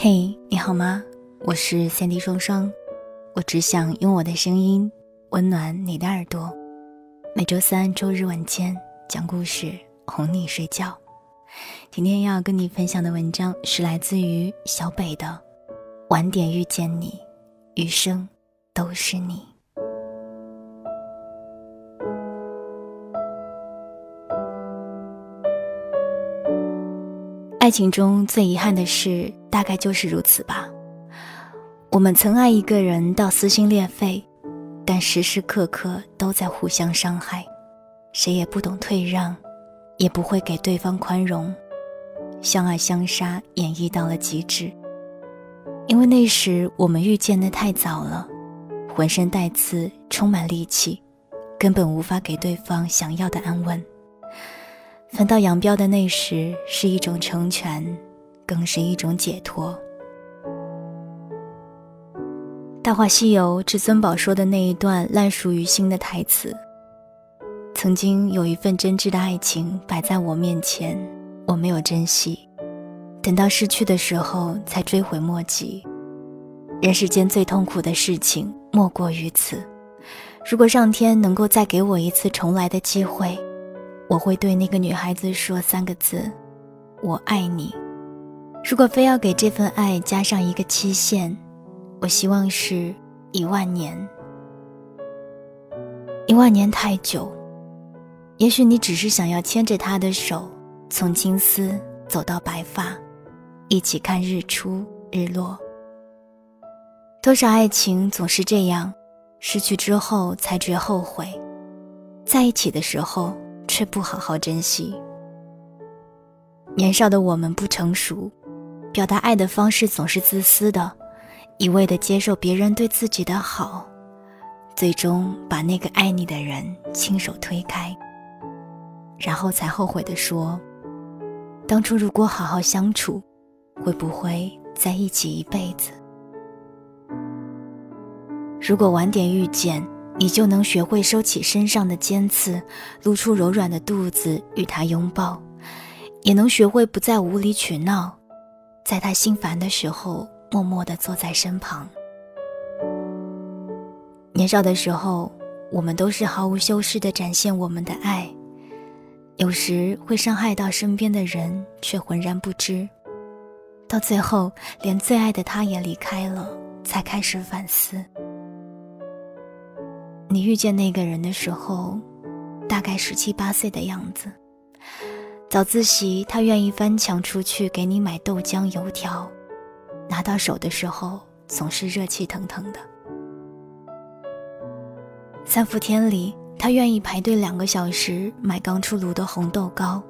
嘿，你好吗？我是三 D 双双，我只想用我的声音温暖你的耳朵。每周三、周日晚间讲故事哄你睡觉。今天要跟你分享的文章是来自于小北的《晚点遇见你，余生都是你》。爱情中最遗憾的事，大概就是如此吧。我们曾爱一个人到撕心裂肺，但时时刻刻都在互相伤害，谁也不懂退让，也不会给对方宽容，相爱相杀演绎到了极致。因为那时我们遇见的太早了，浑身带刺，充满戾气，根本无法给对方想要的安稳。分道扬镳的那时是一种成全，更是一种解脱。《大话西游》至尊宝说的那一段烂熟于心的台词：“曾经有一份真挚的爱情摆在我面前，我没有珍惜，等到失去的时候才追悔莫及。人世间最痛苦的事情莫过于此。如果上天能够再给我一次重来的机会。”我会对那个女孩子说三个字：“我爱你。”如果非要给这份爱加上一个期限，我希望是一万年。一万年太久，也许你只是想要牵着他的手，从青丝走到白发，一起看日出日落。多少爱情总是这样，失去之后才觉后悔，在一起的时候。却不好好珍惜。年少的我们不成熟，表达爱的方式总是自私的，一味的接受别人对自己的好，最终把那个爱你的人亲手推开，然后才后悔的说：“当初如果好好相处，会不会在一起一辈子？如果晚点遇见。”你就能学会收起身上的尖刺，露出柔软的肚子与他拥抱；也能学会不再无理取闹，在他心烦的时候默默地坐在身旁。年少的时候，我们都是毫无修饰地展现我们的爱，有时会伤害到身边的人，却浑然不知。到最后，连最爱的他也离开了，才开始反思。你遇见那个人的时候，大概十七八岁的样子。早自习，他愿意翻墙出去给你买豆浆油条，拿到手的时候总是热气腾腾的。三伏天里，他愿意排队两个小时买刚出炉的红豆糕，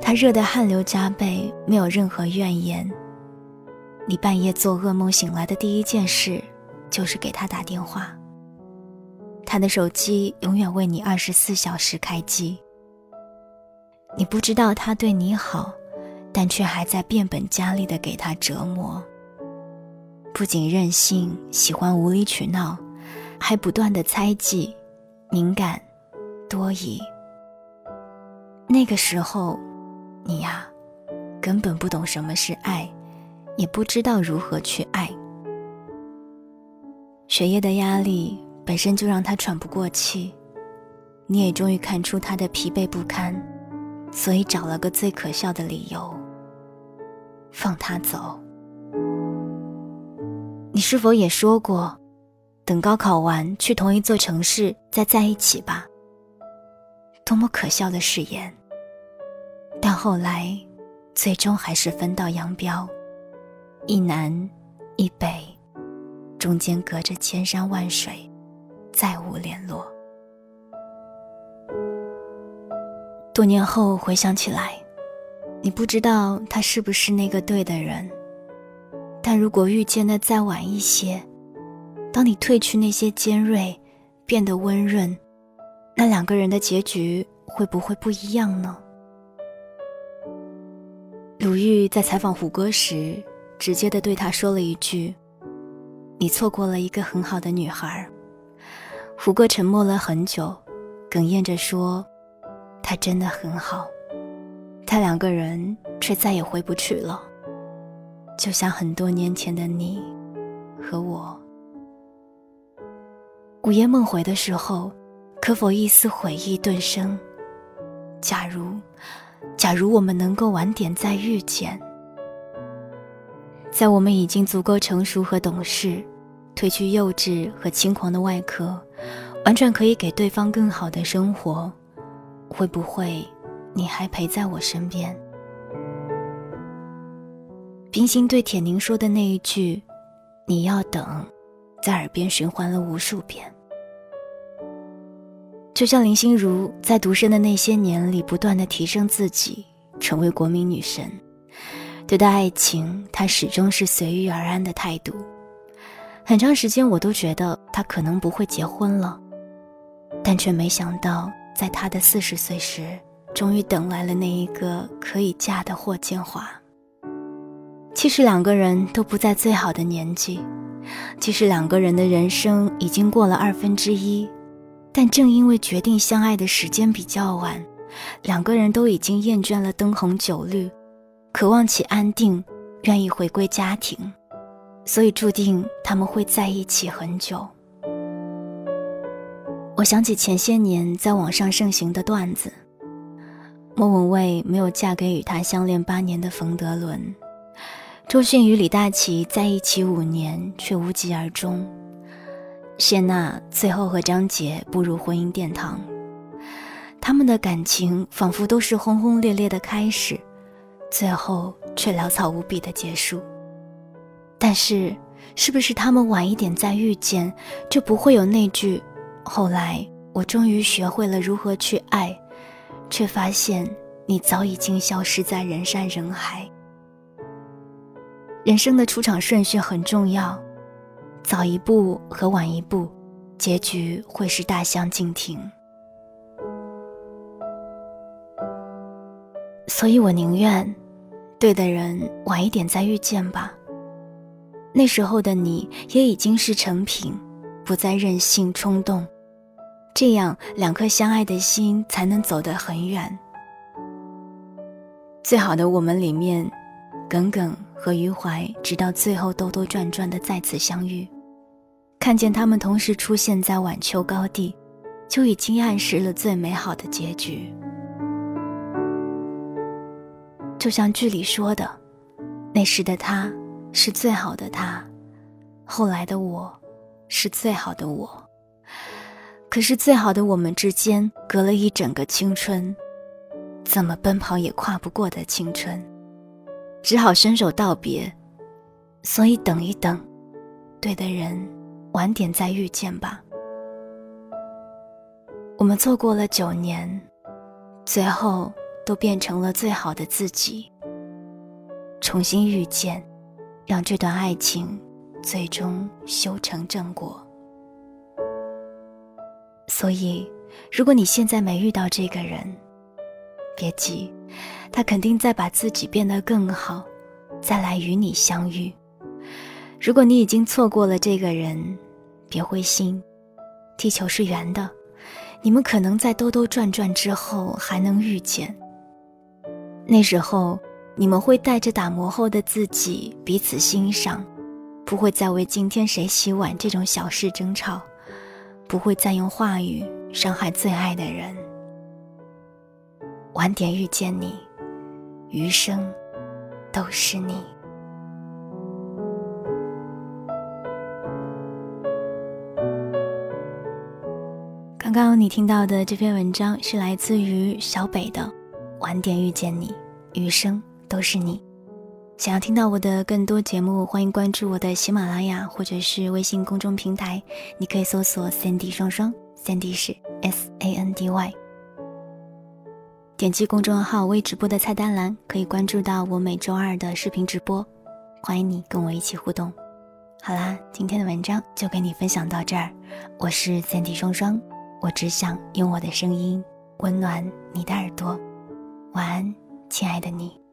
他热得汗流浃背，没有任何怨言。你半夜做噩梦醒来的第一件事，就是给他打电话。他的手机永远为你二十四小时开机。你不知道他对你好，但却还在变本加厉的给他折磨。不仅任性，喜欢无理取闹，还不断的猜忌、敏感、多疑。那个时候，你呀，根本不懂什么是爱，也不知道如何去爱。学业的压力。本身就让他喘不过气，你也终于看出他的疲惫不堪，所以找了个最可笑的理由，放他走。你是否也说过，等高考完去同一座城市再在一起吧？多么可笑的誓言！但后来，最终还是分道扬镳，一南一北，中间隔着千山万水。再无联络。多年后回想起来，你不知道他是不是那个对的人，但如果遇见的再晚一些，当你褪去那些尖锐，变得温润，那两个人的结局会不会不一样呢？鲁豫在采访胡歌时，直接的对他说了一句：“你错过了一个很好的女孩。”胡歌沉默了很久，哽咽着说：“他真的很好。”他两个人却再也回不去了。就像很多年前的你和我。午夜梦回的时候，可否一丝悔意顿生？假如，假如我们能够晚点再遇见，在我们已经足够成熟和懂事，褪去幼稚和轻狂的外壳，完全可以给对方更好的生活，会不会你还陪在我身边？冰心对铁凝说的那一句“你要等”，在耳边循环了无数遍。就像林心如在独身的那些年里，不断的提升自己，成为国民女神。对待爱情，她始终是随遇而安的态度。很长时间，我都觉得她可能不会结婚了，但却没想到，在她的四十岁时，终于等来了那一个可以嫁的霍建华。其实两个人都不在最好的年纪，其实两个人的人生已经过了二分之一。但正因为决定相爱的时间比较晚，两个人都已经厌倦了灯红酒绿，渴望起安定，愿意回归家庭，所以注定他们会在一起很久。我想起前些年在网上盛行的段子：莫文蔚没有嫁给与他相恋八年的冯德伦，周迅与李大齐在一起五年却无疾而终。谢娜最后和张杰步入婚姻殿堂，他们的感情仿佛都是轰轰烈烈的开始，最后却潦草无比的结束。但是，是不是他们晚一点再遇见，就不会有那句“后来我终于学会了如何去爱，却发现你早已经消失在人山人海”？人生的出场顺序很重要。早一步和晚一步，结局会是大相径庭。所以我宁愿，对的人晚一点再遇见吧。那时候的你也已经是成品，不再任性冲动，这样两颗相爱的心才能走得很远。最好的我们里面，耿耿和余淮，直到最后兜兜转转的再次相遇。看见他们同时出现在晚秋高地，就已经暗示了最美好的结局。就像剧里说的，那时的他是最好的他，后来的我是最好的我。可是最好的我们之间隔了一整个青春，怎么奔跑也跨不过的青春，只好伸手道别。所以等一等，对的人。晚点再遇见吧。我们错过了九年，最后都变成了最好的自己。重新遇见，让这段爱情最终修成正果。所以，如果你现在没遇到这个人，别急，他肯定在把自己变得更好，再来与你相遇。如果你已经错过了这个人，别灰心，地球是圆的，你们可能在兜兜转转之后还能遇见。那时候，你们会带着打磨后的自己彼此欣赏，不会再为今天谁洗碗这种小事争吵，不会再用话语伤害最爱的人。晚点遇见你，余生都是你。刚刚你听到的这篇文章是来自于小北的《晚点遇见你，余生都是你》。想要听到我的更多节目，欢迎关注我的喜马拉雅或者是微信公众平台，你可以搜索 “Sandy 双双 ”，Sandy 是 S A N D Y。点击公众号微直播的菜单栏，可以关注到我每周二的视频直播，欢迎你跟我一起互动。好啦，今天的文章就给你分享到这儿，我是 Sandy 双双。我只想用我的声音温暖你的耳朵，晚安，亲爱的你。